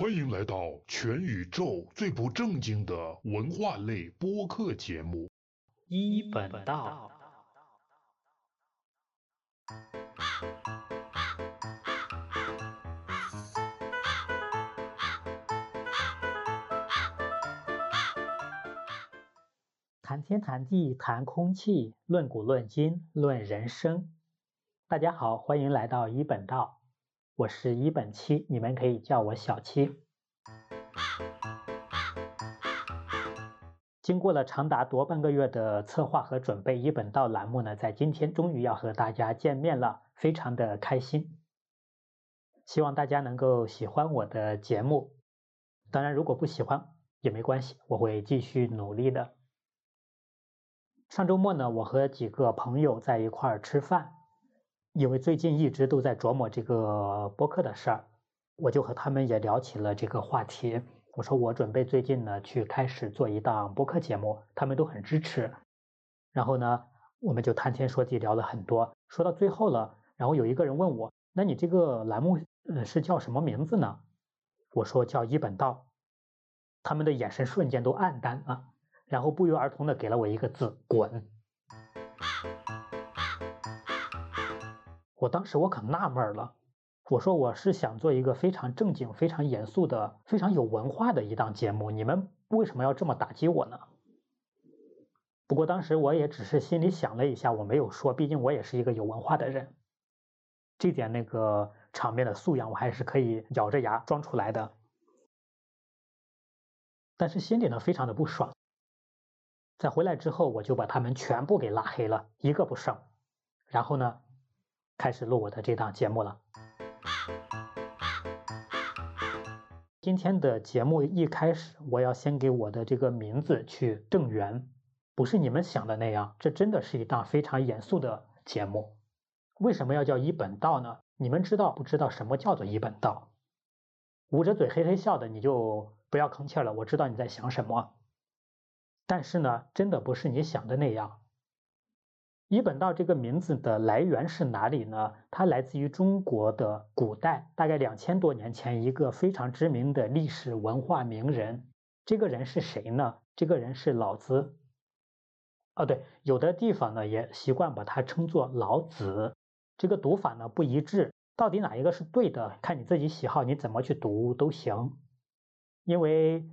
欢迎来到全宇宙最不正经的文化类播客节目《一本道》。谈天谈地谈空气，论古论今论人生。大家好，欢迎来到一本道，我是一本七，你们可以叫我小七。经过了长达多半个月的策划和准备，一本道栏目呢，在今天终于要和大家见面了，非常的开心。希望大家能够喜欢我的节目，当然如果不喜欢也没关系，我会继续努力的。上周末呢，我和几个朋友在一块儿吃饭，因为最近一直都在琢磨这个播客的事儿，我就和他们也聊起了这个话题。我说我准备最近呢去开始做一档播客节目，他们都很支持。然后呢，我们就谈天说地聊了很多，说到最后了，然后有一个人问我：“那你这个栏目呃是叫什么名字呢？”我说叫一本道。他们的眼神瞬间都暗淡了。然后不约而同的给了我一个字“滚”。我当时我可纳闷了，我说我是想做一个非常正经、非常严肃的、非常有文化的一档节目，你们为什么要这么打击我呢？不过当时我也只是心里想了一下，我没有说，毕竟我也是一个有文化的人，这点那个场面的素养我还是可以咬着牙装出来的。但是心里呢，非常的不爽。在回来之后，我就把他们全部给拉黑了，一个不剩。然后呢，开始录我的这档节目了。今天的节目一开始，我要先给我的这个名字去正缘，不是你们想的那样，这真的是一档非常严肃的节目。为什么要叫一本道呢？你们知道不知道什么叫做一本道？捂着嘴嘿嘿笑的，你就不要吭气了。我知道你在想什么。但是呢，真的不是你想的那样。一本道这个名字的来源是哪里呢？它来自于中国的古代，大概两千多年前，一个非常知名的历史文化名人。这个人是谁呢？这个人是老子。哦，对，有的地方呢也习惯把它称作老子。这个读法呢不一致，到底哪一个是对的，看你自己喜好，你怎么去读都行。因为。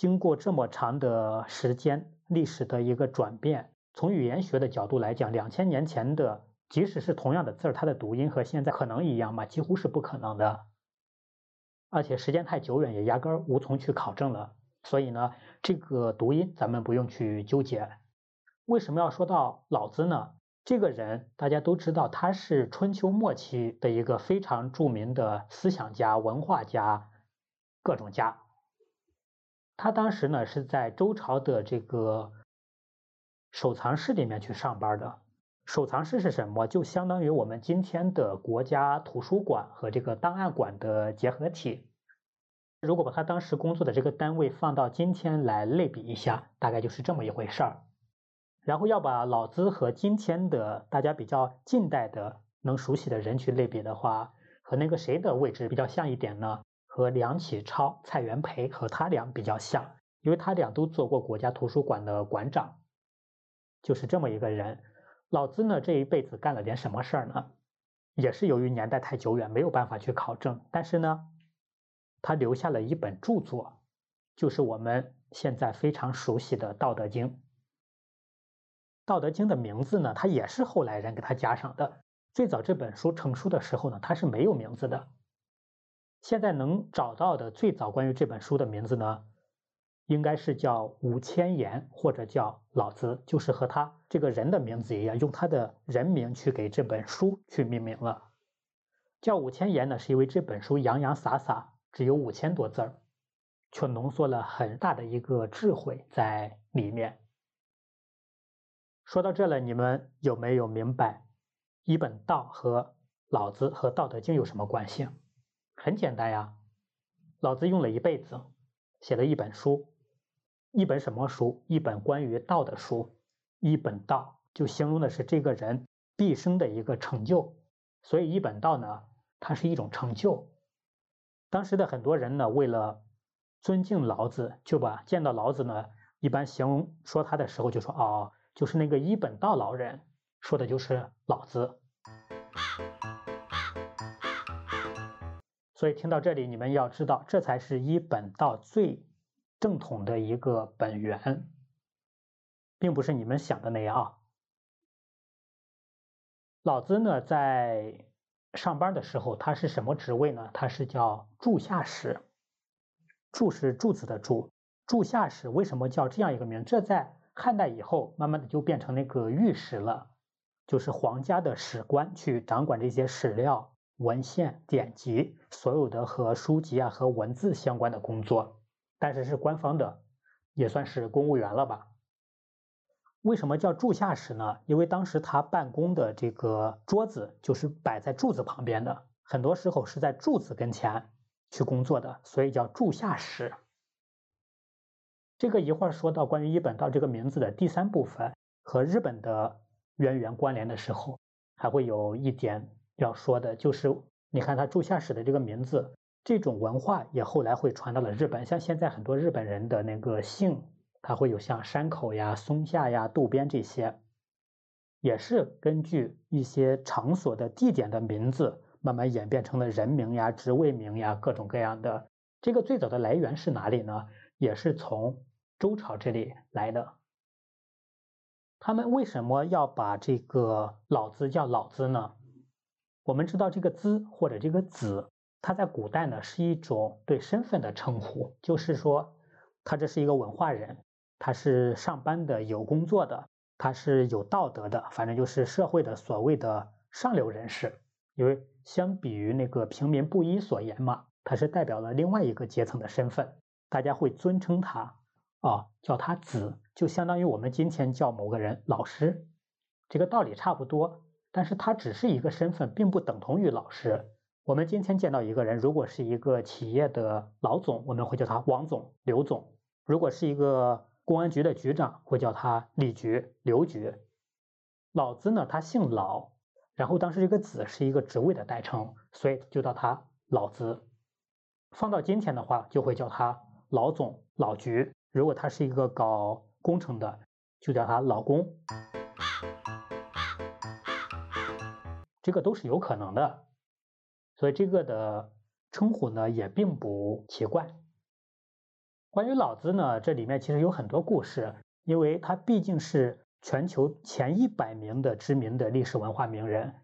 经过这么长的时间，历史的一个转变，从语言学的角度来讲，两千年前的即使是同样的字儿，它的读音和现在可能一样吗？几乎是不可能的。而且时间太久远，也压根儿无从去考证了。所以呢，这个读音咱们不用去纠结。为什么要说到老子呢？这个人大家都知道，他是春秋末期的一个非常著名的思想家、文化家，各种家。他当时呢是在周朝的这个收藏室里面去上班的。收藏室是什么？就相当于我们今天的国家图书馆和这个档案馆的结合体。如果把他当时工作的这个单位放到今天来类比一下，大概就是这么一回事儿。然后要把老子和今天的大家比较近代的能熟悉的人去类比的话，和那个谁的位置比较像一点呢？和梁启超、蔡元培和他俩比较像，因为他俩都做过国家图书馆的馆长，就是这么一个人。老子呢，这一辈子干了点什么事儿呢？也是由于年代太久远，没有办法去考证。但是呢，他留下了一本著作，就是我们现在非常熟悉的《道德经》。《道德经》的名字呢，他也是后来人给他加上的。最早这本书成书的时候呢，它是没有名字的。现在能找到的最早关于这本书的名字呢，应该是叫五千言，或者叫老子，就是和他这个人的名字一样，用他的人名去给这本书去命名了。叫五千言呢，是因为这本书洋洋洒洒只有五千多字儿，却浓缩了很大的一个智慧在里面。说到这了，你们有没有明白一本道和老子和《道德经》有什么关系？很简单呀，老子用了一辈子写了一本书，一本什么书？一本关于道的书，一本道就形容的是这个人毕生的一个成就。所以一本道呢，它是一种成就。当时的很多人呢，为了尊敬老子，就把见到老子呢，一般形容说他的时候就说哦，就是那个一本道老人，说的就是老子。所以听到这里，你们要知道，这才是一本道最正统的一个本源，并不是你们想的那样啊。老子呢，在上班的时候，他是什么职位呢？他是叫柱下使。柱是柱子的柱，柱下使为什么叫这样一个名？这在汉代以后，慢慢的就变成那个御史了，就是皇家的史官，去掌管这些史料。文献典籍，所有的和书籍啊和文字相关的工作，但是是官方的，也算是公务员了吧？为什么叫柱下室呢？因为当时他办公的这个桌子就是摆在柱子旁边的，很多时候是在柱子跟前去工作的，所以叫柱下室。这个一会儿说到关于一本道这个名字的第三部分和日本的渊源关联的时候，还会有一点。要说的就是，你看他住下使的这个名字，这种文化也后来会传到了日本。像现在很多日本人的那个姓，他会有像山口呀、松下呀、渡边这些，也是根据一些场所的地点的名字，慢慢演变成了人名呀、职位名呀，各种各样的。这个最早的来源是哪里呢？也是从周朝这里来的。他们为什么要把这个老子叫老子呢？我们知道这个“资”或者这个“子”，它在古代呢是一种对身份的称呼，就是说他这是一个文化人，他是上班的、有工作的，他是有道德的，反正就是社会的所谓的上流人士。因为相比于那个平民布衣所言嘛，他是代表了另外一个阶层的身份，大家会尊称他啊，叫他“子”，就相当于我们今天叫某个人老师，这个道理差不多。但是他只是一个身份，并不等同于老师。我们今天见到一个人，如果是一个企业的老总，我们会叫他王总、刘总；如果是一个公安局的局长，会叫他李局、刘局。老子呢，他姓老，然后当时这个子是一个职位的代称，所以就叫他老子。放到今天的话，就会叫他老总、老局。如果他是一个搞工程的，就叫他老公。这个都是有可能的，所以这个的称呼呢也并不奇怪。关于老子呢，这里面其实有很多故事，因为他毕竟是全球前一百名的知名的历史文化名人，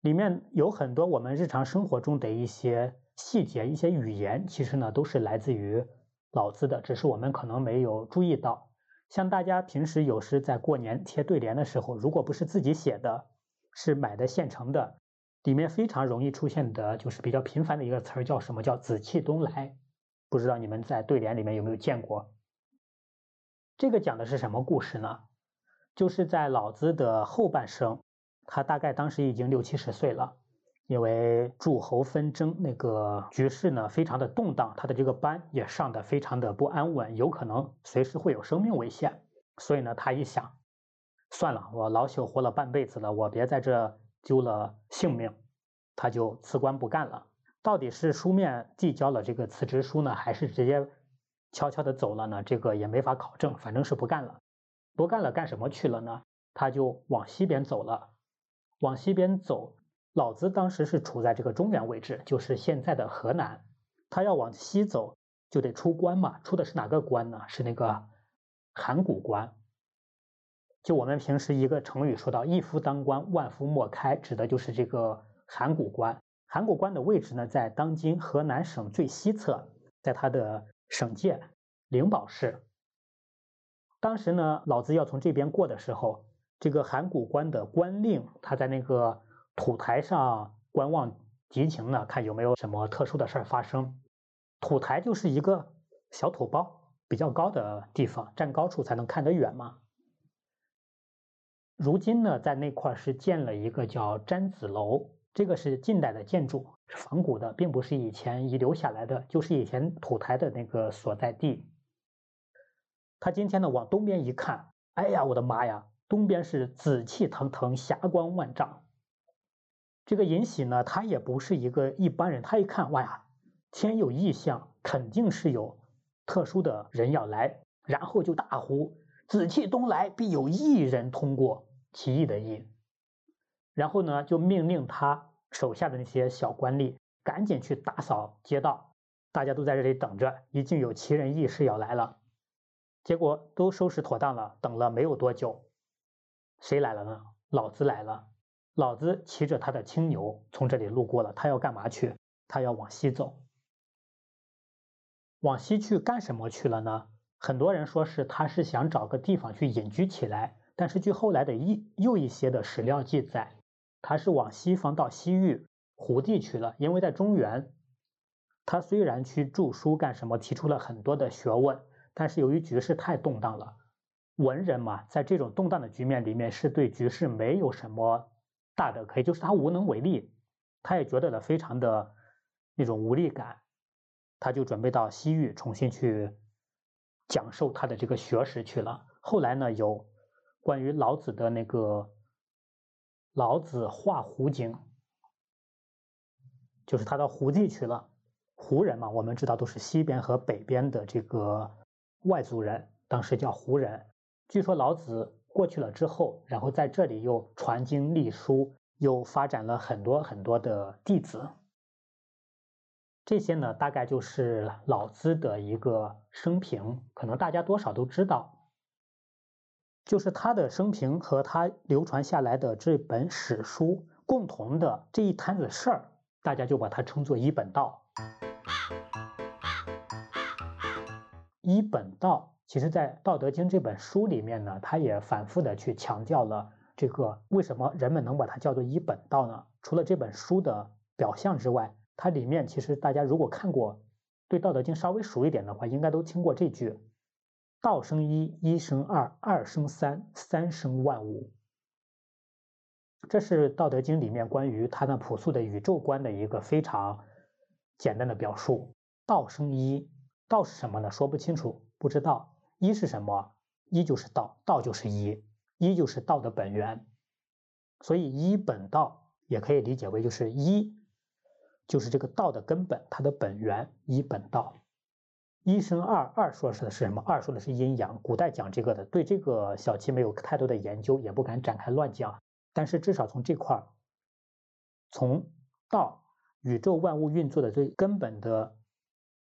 里面有很多我们日常生活中的一些细节、一些语言，其实呢都是来自于老子的，只是我们可能没有注意到。像大家平时有时在过年贴对联的时候，如果不是自己写的。是买的现成的，里面非常容易出现的，就是比较频繁的一个词儿，叫什么叫“紫气东来”？不知道你们在对联里面有没有见过？这个讲的是什么故事呢？就是在老子的后半生，他大概当时已经六七十岁了，因为诸侯纷争，那个局势呢非常的动荡，他的这个班也上的非常的不安稳，有可能随时会有生命危险，所以呢，他一想。算了，我老朽活了半辈子了，我别在这丢了性命，他就辞官不干了。到底是书面递交了这个辞职书呢，还是直接悄悄的走了呢？这个也没法考证，反正是不干了。不干了，干什么去了呢？他就往西边走了。往西边走，老子当时是处在这个中原位置，就是现在的河南。他要往西走，就得出关嘛。出的是哪个关呢？是那个函谷关。就我们平时一个成语说到“一夫当关，万夫莫开”，指的就是这个函谷关。函谷关的位置呢，在当今河南省最西侧，在它的省界灵宝市。当时呢，老子要从这边过的时候，这个函谷关的关令他在那个土台上观望敌情呢，看有没有什么特殊的事儿发生。土台就是一个小土包，比较高的地方，站高处才能看得远嘛。如今呢，在那块是建了一个叫詹子楼，这个是近代的建筑，是仿古的，并不是以前遗留下来的，就是以前土台的那个所在地。他今天呢往东边一看，哎呀，我的妈呀，东边是紫气腾腾，霞光万丈。这个尹喜呢，他也不是一个一般人，他一看，哇呀，天有异象，肯定是有特殊的人要来，然后就大呼：“紫气东来，必有异人通过。”奇异的异。然后呢，就命令他手下的那些小官吏赶紧去打扫街道，大家都在这里等着，一定有奇人异事要来了。结果都收拾妥当了，等了没有多久，谁来了呢？老子来了。老子骑着他的青牛从这里路过了，他要干嘛去？他要往西走。往西去干什么去了呢？很多人说是他是想找个地方去隐居起来，但是据后来的一又一些的史料记载，他是往西方到西域胡地去了。因为在中原，他虽然去著书干什么，提出了很多的学问，但是由于局势太动荡了，文人嘛，在这种动荡的局面里面，是对局势没有什么。大的可以，就是他无能为力，他也觉得了非常的那种无力感，他就准备到西域重新去讲授他的这个学识去了。后来呢，有关于老子的那个《老子画胡经》，就是他到胡地去了。胡人嘛，我们知道都是西边和北边的这个外族人，当时叫胡人。据说老子。过去了之后，然后在这里又传经立书，又发展了很多很多的弟子。这些呢，大概就是老子的一个生平，可能大家多少都知道。就是他的生平和他流传下来的这本史书共同的这一摊子事儿，大家就把它称作一本道。一本道。其实，在《道德经》这本书里面呢，他也反复的去强调了这个为什么人们能把它叫做一本道呢？除了这本书的表象之外，它里面其实大家如果看过，对《道德经》稍微熟一点的话，应该都听过这句：“道生一，一生二，二生三，三生万物。”这是《道德经》里面关于它那朴素的宇宙观的一个非常简单的表述。道生一，道是什么呢？说不清楚，不知道。一是什么？一就是道，道就是一，一就是道的本源。所以一本道也可以理解为就是一，就是这个道的根本，它的本源。一本道，一生二，二说的是什么？二说的是阴阳。古代讲这个的，对这个小七没有太多的研究，也不敢展开乱讲。但是至少从这块儿，从道宇宙万物运作的最根本的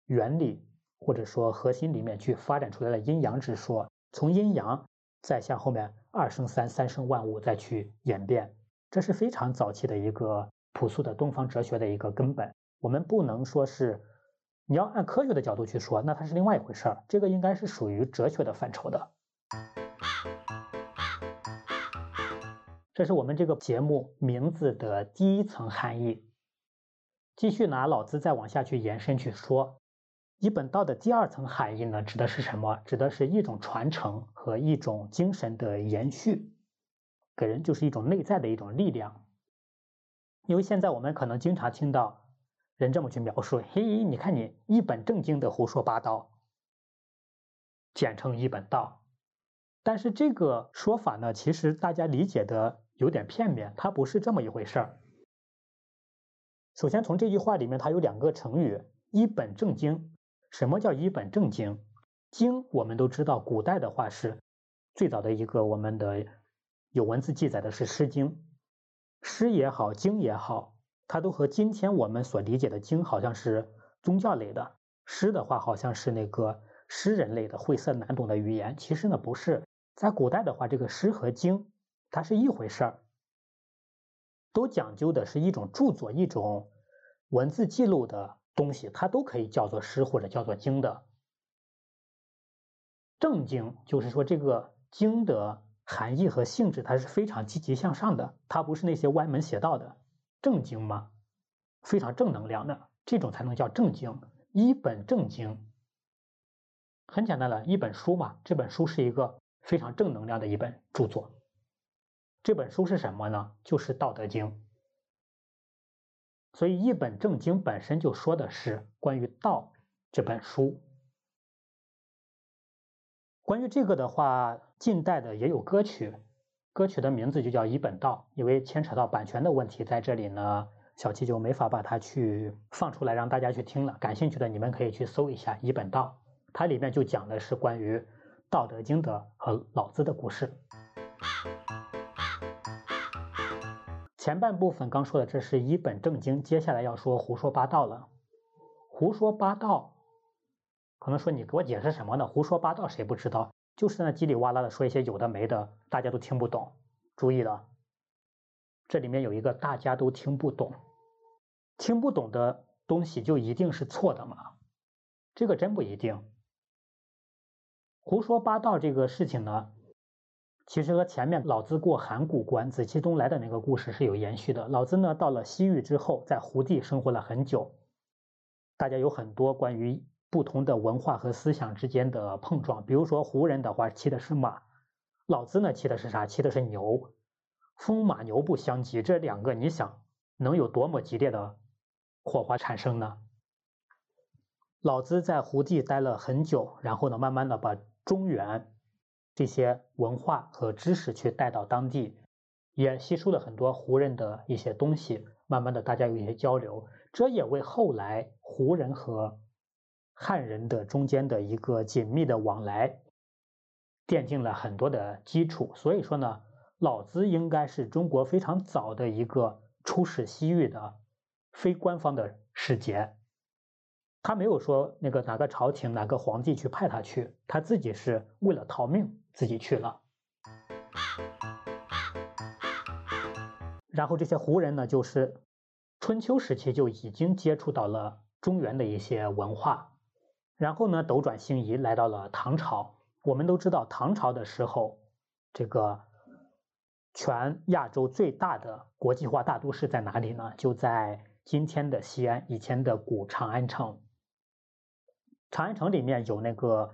原理。或者说核心里面去发展出来的阴阳之说，从阴阳再向后面二生三，三生万物再去演变，这是非常早期的一个朴素的东方哲学的一个根本。我们不能说是你要按科学的角度去说，那它是另外一回事儿。这个应该是属于哲学的范畴的。这是我们这个节目名字的第一层含义。继续拿老子再往下去延伸去说。一本道的第二层含义呢，指的是什么？指的是一种传承和一种精神的延续，给人就是一种内在的一种力量。因为现在我们可能经常听到人这么去描述：“嘿，你看你一本正经的胡说八道，简称一本道。”但是这个说法呢，其实大家理解的有点片面，它不是这么一回事儿。首先从这句话里面，它有两个成语：一本正经。什么叫一本正经？经我们都知道，古代的话是最早的一个我们的有文字记载的是《诗经》，诗也好，经也好，它都和今天我们所理解的经好像是宗教类的，诗的话好像是那个诗人类的晦涩难懂的语言。其实呢不是，在古代的话，这个诗和经它是一回事儿，都讲究的是一种著作，一种文字记录的。东西它都可以叫做诗或者叫做经的。正经就是说这个经的含义和性质，它是非常积极向上的，它不是那些歪门邪道的正经吗？非常正能量的这种才能叫正经。一本正经，很简单的一本书嘛。这本书是一个非常正能量的一本著作。这本书是什么呢？就是《道德经》。所以，一本正经本身就说的是关于道这本书。关于这个的话，近代的也有歌曲，歌曲的名字就叫《一本道》，因为牵扯到版权的问题，在这里呢，小七就没法把它去放出来让大家去听了。感兴趣的你们可以去搜一下《一本道》，它里面就讲的是关于《道德经》的和老子的故事。前半部分刚说的这是一本正经，接下来要说胡说八道了。胡说八道，可能说你给我解释什么呢？胡说八道谁不知道？就是那叽里哇啦的说一些有的没的，大家都听不懂。注意了，这里面有一个大家都听不懂，听不懂的东西就一定是错的吗？这个真不一定。胡说八道这个事情呢？其实和前面老子过函谷关、紫气东来的那个故事是有延续的。老子呢，到了西域之后，在胡地生活了很久，大家有很多关于不同的文化和思想之间的碰撞。比如说胡人的话骑的是马，老子呢骑的是啥？骑的是牛，风马牛不相及，这两个你想能有多么激烈的火花产生呢？老子在胡地待了很久，然后呢，慢慢的把中原。这些文化和知识去带到当地，也吸收了很多胡人的一些东西。慢慢的，大家有一些交流，这也为后来胡人和汉人的中间的一个紧密的往来奠定了很多的基础。所以说呢，老子应该是中国非常早的一个出使西域的非官方的使节。他没有说那个哪个朝廷哪个皇帝去派他去，他自己是为了逃命。自己去了，然后这些胡人呢，就是春秋时期就已经接触到了中原的一些文化，然后呢，斗转星移来到了唐朝。我们都知道，唐朝的时候，这个全亚洲最大的国际化大都市在哪里呢？就在今天的西安，以前的古长安城。长安城里面有那个。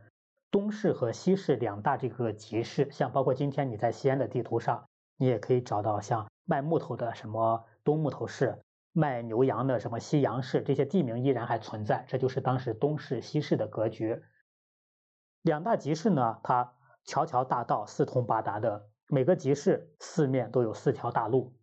东市和西市两大这个集市，像包括今天你在西安的地图上，你也可以找到像卖木头的什么东木头市，卖牛羊的什么西洋市，这些地名依然还存在。这就是当时东市西市的格局。两大集市呢，它条条大道四通八达的，每个集市四面都有四条大路。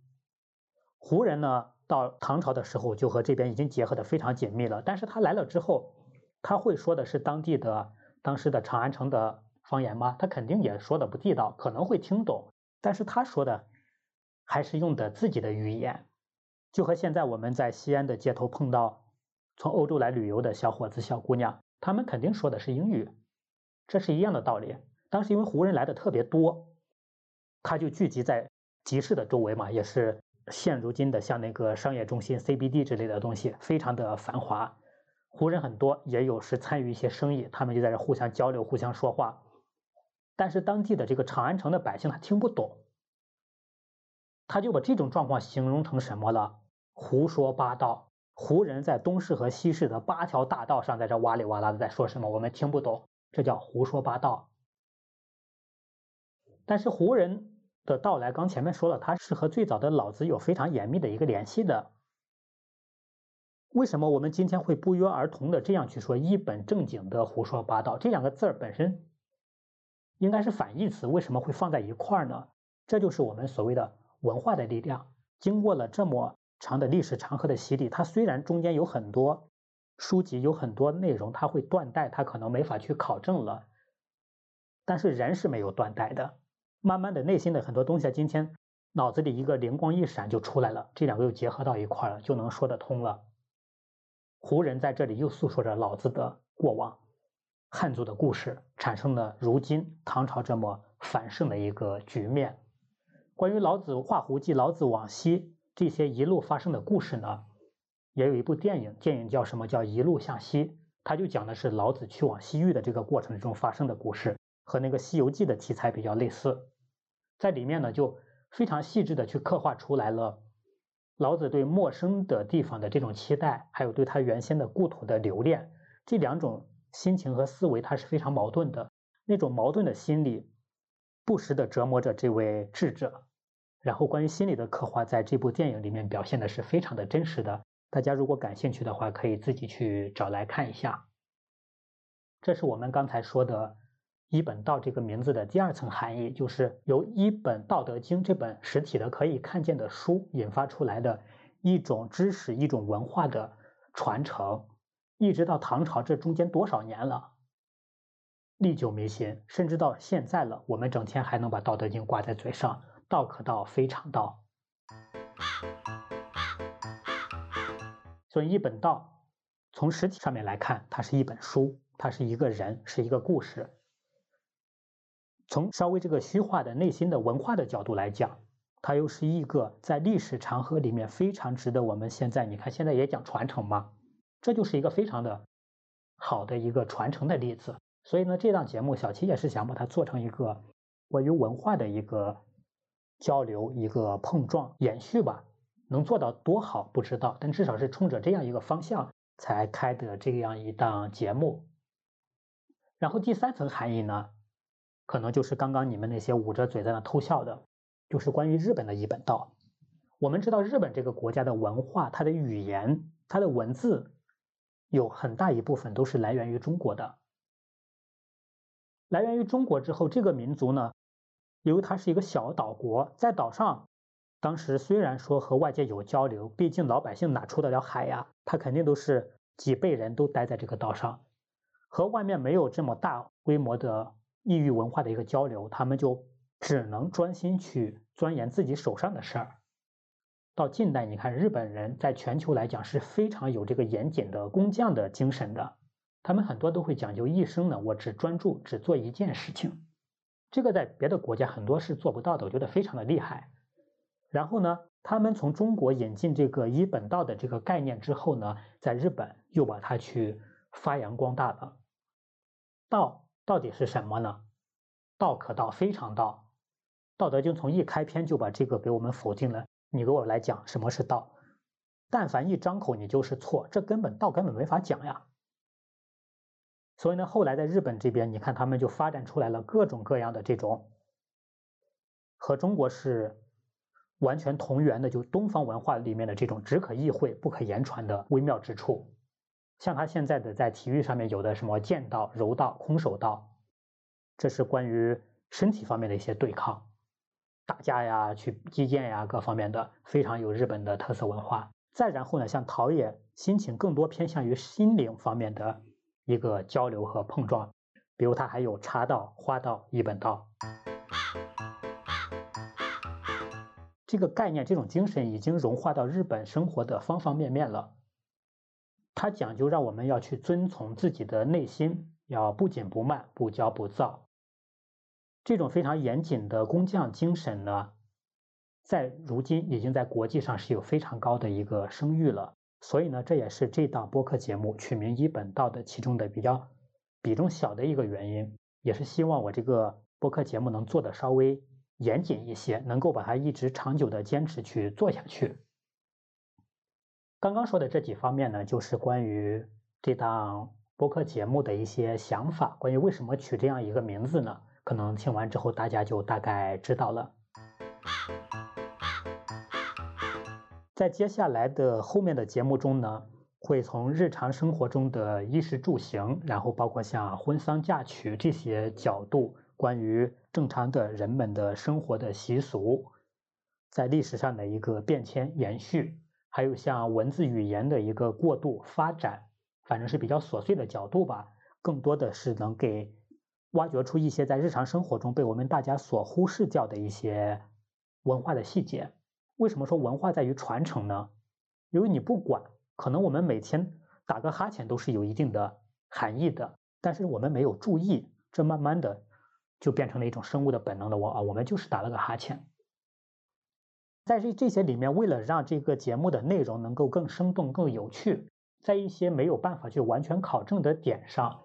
胡人呢，到唐朝的时候就和这边已经结合的非常紧密了。但是他来了之后，他会说的是当地的。当时的长安城的方言吗？他肯定也说的不地道，可能会听懂，但是他说的还是用的自己的语言，就和现在我们在西安的街头碰到从欧洲来旅游的小伙子、小姑娘，他们肯定说的是英语，这是一样的道理。当时因为胡人来的特别多，他就聚集在集市的周围嘛，也是现如今的像那个商业中心 CBD 之类的东西，非常的繁华。胡人很多，也有时参与一些生意，他们就在这互相交流、互相说话。但是当地的这个长安城的百姓他听不懂，他就把这种状况形容成什么了？胡说八道！胡人在东市和西市的八条大道上，在这哇里哇啦的在说什么，我们听不懂，这叫胡说八道。但是胡人的到来，刚前面说了，他是和最早的老子有非常严密的一个联系的。为什么我们今天会不约而同的这样去说一本正经的胡说八道？这两个字儿本身应该是反义词，为什么会放在一块儿呢？这就是我们所谓的文化的力量。经过了这么长的历史长河的洗礼，它虽然中间有很多书籍，有很多内容，它会断代，它可能没法去考证了，但是人是没有断代的。慢慢的，内心的很多东西，今天脑子里一个灵光一闪就出来了，这两个又结合到一块了，就能说得通了。胡人在这里又诉说着老子的过往，汉族的故事，产生了如今唐朝这么繁盛的一个局面。关于老子画胡记、老子往昔这些一路发生的故事呢，也有一部电影，电影叫什么？叫《一路向西》，它就讲的是老子去往西域的这个过程中发生的故事，和那个《西游记》的题材比较类似。在里面呢，就非常细致的去刻画出来了。老子对陌生的地方的这种期待，还有对他原先的故土的留恋，这两种心情和思维，他是非常矛盾的。那种矛盾的心理，不时的折磨着这位智者。然后，关于心理的刻画，在这部电影里面表现的是非常的真实的。大家如果感兴趣的话，可以自己去找来看一下。这是我们刚才说的一本道这个名字的第二层含义，就是由一本《道德经》这本实体的可以看见的书引发出来的一种知识、一种文化的传承，一直到唐朝这中间多少年了，历久弥新，甚至到现在了，我们整天还能把《道德经》挂在嘴上，道可道非常道。所以一本道，从实体上面来看，它是一本书，它是一个人，是一个故事。从稍微这个虚化的内心的文化的角度来讲，它又是一个在历史长河里面非常值得我们现在，你看现在也讲传承嘛，这就是一个非常的好的一个传承的例子。所以呢，这档节目小七也是想把它做成一个关于文化的一个交流、一个碰撞、延续吧。能做到多好不知道，但至少是冲着这样一个方向才开的这样一档节目。然后第三层含义呢，可能就是刚刚你们那些捂着嘴在那偷笑的，就是关于日本的一本道。我们知道日本这个国家的文化、它的语言、它的文字，有很大一部分都是来源于中国的。来源于中国之后，这个民族呢，由于它是一个小岛国，在岛上。当时虽然说和外界有交流，毕竟老百姓哪出得了海呀？他肯定都是几辈人都待在这个岛上，和外面没有这么大规模的异域文化的一个交流，他们就只能专心去钻研自己手上的事儿。到近代，你看日本人在全球来讲是非常有这个严谨的工匠的精神的，他们很多都会讲究一生呢，我只专注只做一件事情，这个在别的国家很多是做不到的，我觉得非常的厉害。然后呢，他们从中国引进这个一本道的这个概念之后呢，在日本又把它去发扬光大了。道到底是什么呢？道可道非常道，道德经从一开篇就把这个给我们否定了。你给我来讲什么是道？但凡一张口你就是错，这根本道根本没法讲呀。所以呢，后来在日本这边，你看他们就发展出来了各种各样的这种和中国是。完全同源的，就东方文化里面的这种只可意会不可言传的微妙之处，像他现在的在体育上面有的什么剑道、柔道、空手道，这是关于身体方面的一些对抗、打架呀、去击剑呀各方面的，非常有日本的特色文化。再然后呢，像陶冶心情更多偏向于心灵方面的一个交流和碰撞，比如他还有茶道、花道、一本道。这个概念，这种精神已经融化到日本生活的方方面面了。它讲究让我们要去遵从自己的内心，要不紧不慢，不骄不躁。这种非常严谨的工匠精神呢，在如今已经在国际上是有非常高的一个声誉了。所以呢，这也是这档播客节目取名一本道的其中的比较比重小的一个原因，也是希望我这个播客节目能做的稍微。严谨一些，能够把它一直长久的坚持去做下去。刚刚说的这几方面呢，就是关于这档播客节目的一些想法。关于为什么取这样一个名字呢？可能听完之后大家就大概知道了。在接下来的后面的节目中呢，会从日常生活中的衣食住行，然后包括像婚丧嫁娶这些角度。关于正常的人们的生活的习俗，在历史上的一个变迁延续，还有像文字语言的一个过渡发展，反正是比较琐碎的角度吧。更多的是能给挖掘出一些在日常生活中被我们大家所忽视掉的一些文化的细节。为什么说文化在于传承呢？因为你不管，可能我们每天打个哈欠都是有一定的含义的，但是我们没有注意，这慢慢的。就变成了一种生物的本能的我啊，我们就是打了个哈欠。在这这些里面，为了让这个节目的内容能够更生动、更有趣，在一些没有办法去完全考证的点上，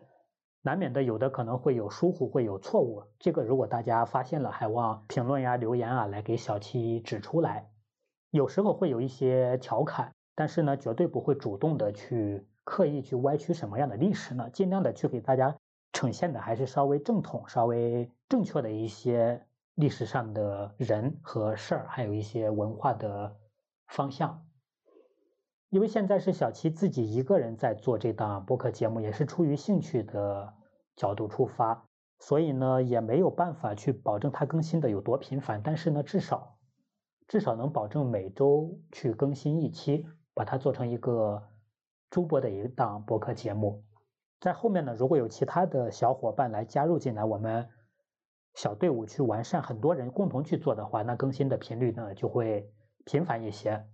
难免的有的可能会有疏忽，会有错误。这个如果大家发现了，还望评论呀、留言啊来给小七指出来。有时候会有一些调侃，但是呢，绝对不会主动的去刻意去歪曲什么样的历史呢，尽量的去给大家。呈现的还是稍微正统、稍微正确的一些历史上的人和事儿，还有一些文化的方向。因为现在是小七自己一个人在做这档播客节目，也是出于兴趣的角度出发，所以呢也没有办法去保证它更新的有多频繁，但是呢至少至少能保证每周去更新一期，把它做成一个周播的一档播客节目。在后面呢，如果有其他的小伙伴来加入进来，我们小队伍去完善，很多人共同去做的话，那更新的频率呢就会频繁一些。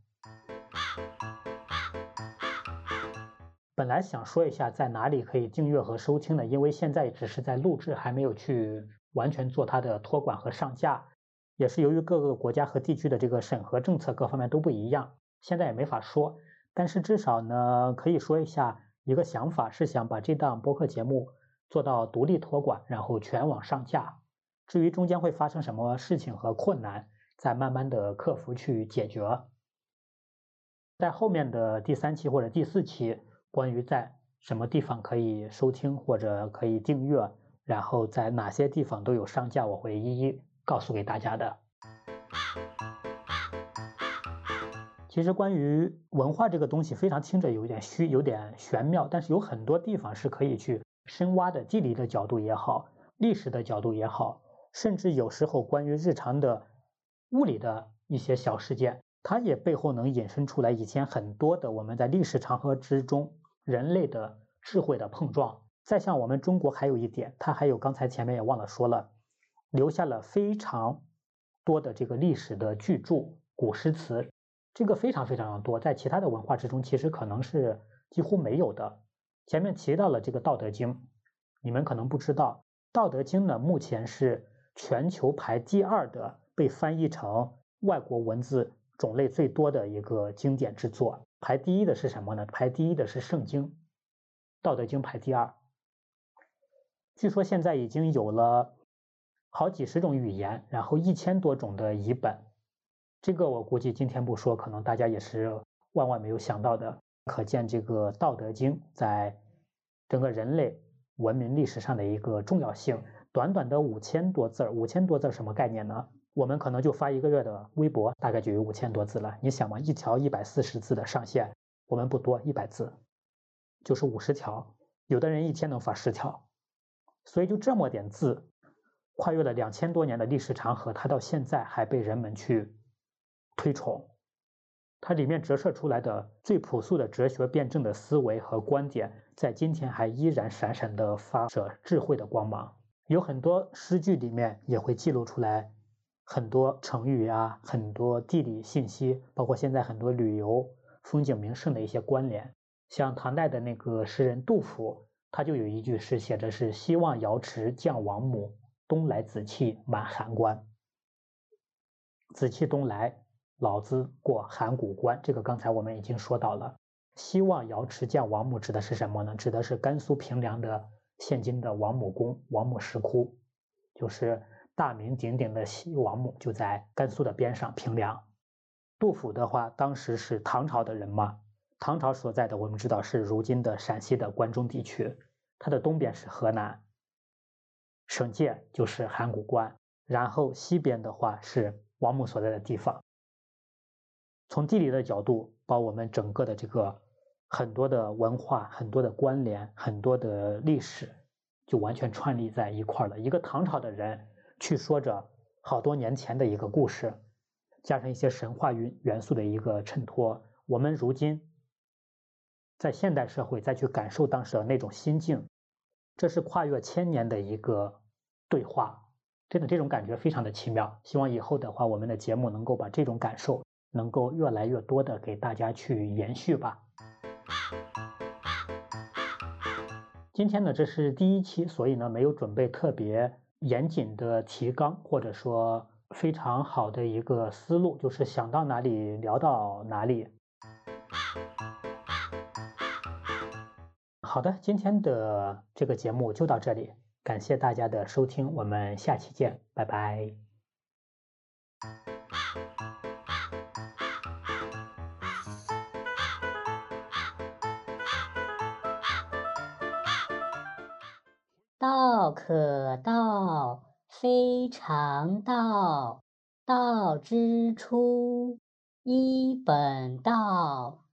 本来想说一下在哪里可以订阅和收听的，因为现在只是在录制，还没有去完全做它的托管和上架，也是由于各个国家和地区的这个审核政策各方面都不一样，现在也没法说。但是至少呢，可以说一下一个想法，是想把这档播客节目做到独立托管，然后全网上架。至于中间会发生什么事情和困难，再慢慢的克服去解决。在后面的第三期或者第四期。关于在什么地方可以收听或者可以订阅，然后在哪些地方都有上架，我会一一告诉给大家的。其实关于文化这个东西，非常听着有点虚，有点玄妙，但是有很多地方是可以去深挖的，地理的角度也好，历史的角度也好，甚至有时候关于日常的物理的一些小事件，它也背后能引申出来以前很多的我们在历史长河之中。人类的智慧的碰撞，再像我们中国还有一点，它还有刚才前面也忘了说了，留下了非常多的这个历史的巨著、古诗词，这个非常非常的多，在其他的文化之中其实可能是几乎没有的。前面提到了这个《道德经》，你们可能不知道，《道德经》呢目前是全球排第二的被翻译成外国文字种类最多的一个经典之作。排第一的是什么呢？排第一的是《圣经》，《道德经》排第二。据说现在已经有了好几十种语言，然后一千多种的译本。这个我估计今天不说，可能大家也是万万没有想到的。可见这个《道德经》在整个人类文明历史上的一个重要性。短短的五千多字儿，五千多字儿什么概念呢？我们可能就发一个月的微博，大概就有五千多字了。你想嘛，一条一百四十字的上限，我们不多，一百字就是五十条。有的人一天能发十条，所以就这么点字，跨越了两千多年的历史长河，它到现在还被人们去推崇。它里面折射出来的最朴素的哲学辩证的思维和观点，在今天还依然闪闪的发着智慧的光芒。有很多诗句里面也会记录出来。很多成语啊，很多地理信息，包括现在很多旅游风景名胜的一些关联。像唐代的那个诗人杜甫，他就有一句诗写着是“希望瑶池降王母，东来紫气满函关”。紫气东来，老子过函谷关。这个刚才我们已经说到了。希望瑶池降王母指的是什么呢？指的是甘肃平凉的现今的王母宫、王母石窟，就是。大名鼎鼎的西王母就在甘肃的边上平凉。杜甫的话，当时是唐朝的人嘛？唐朝所在的我们知道是如今的陕西的关中地区，它的东边是河南，省界就是函谷关，然后西边的话是王母所在的地方。从地理的角度，把我们整个的这个很多的文化、很多的关联、很多的历史，就完全串立在一块儿了。一个唐朝的人。去说着好多年前的一个故事，加上一些神话元元素的一个衬托，我们如今在现代社会再去感受当时的那种心境，这是跨越千年的一个对话，真的这种感觉非常的奇妙。希望以后的话，我们的节目能够把这种感受能够越来越多的给大家去延续吧。今天呢，这是第一期，所以呢没有准备特别。严谨的提纲，或者说非常好的一个思路，就是想到哪里聊到哪里。好的，今天的这个节目就到这里，感谢大家的收听，我们下期见，拜拜。道可道，非常道。道之初，一本道。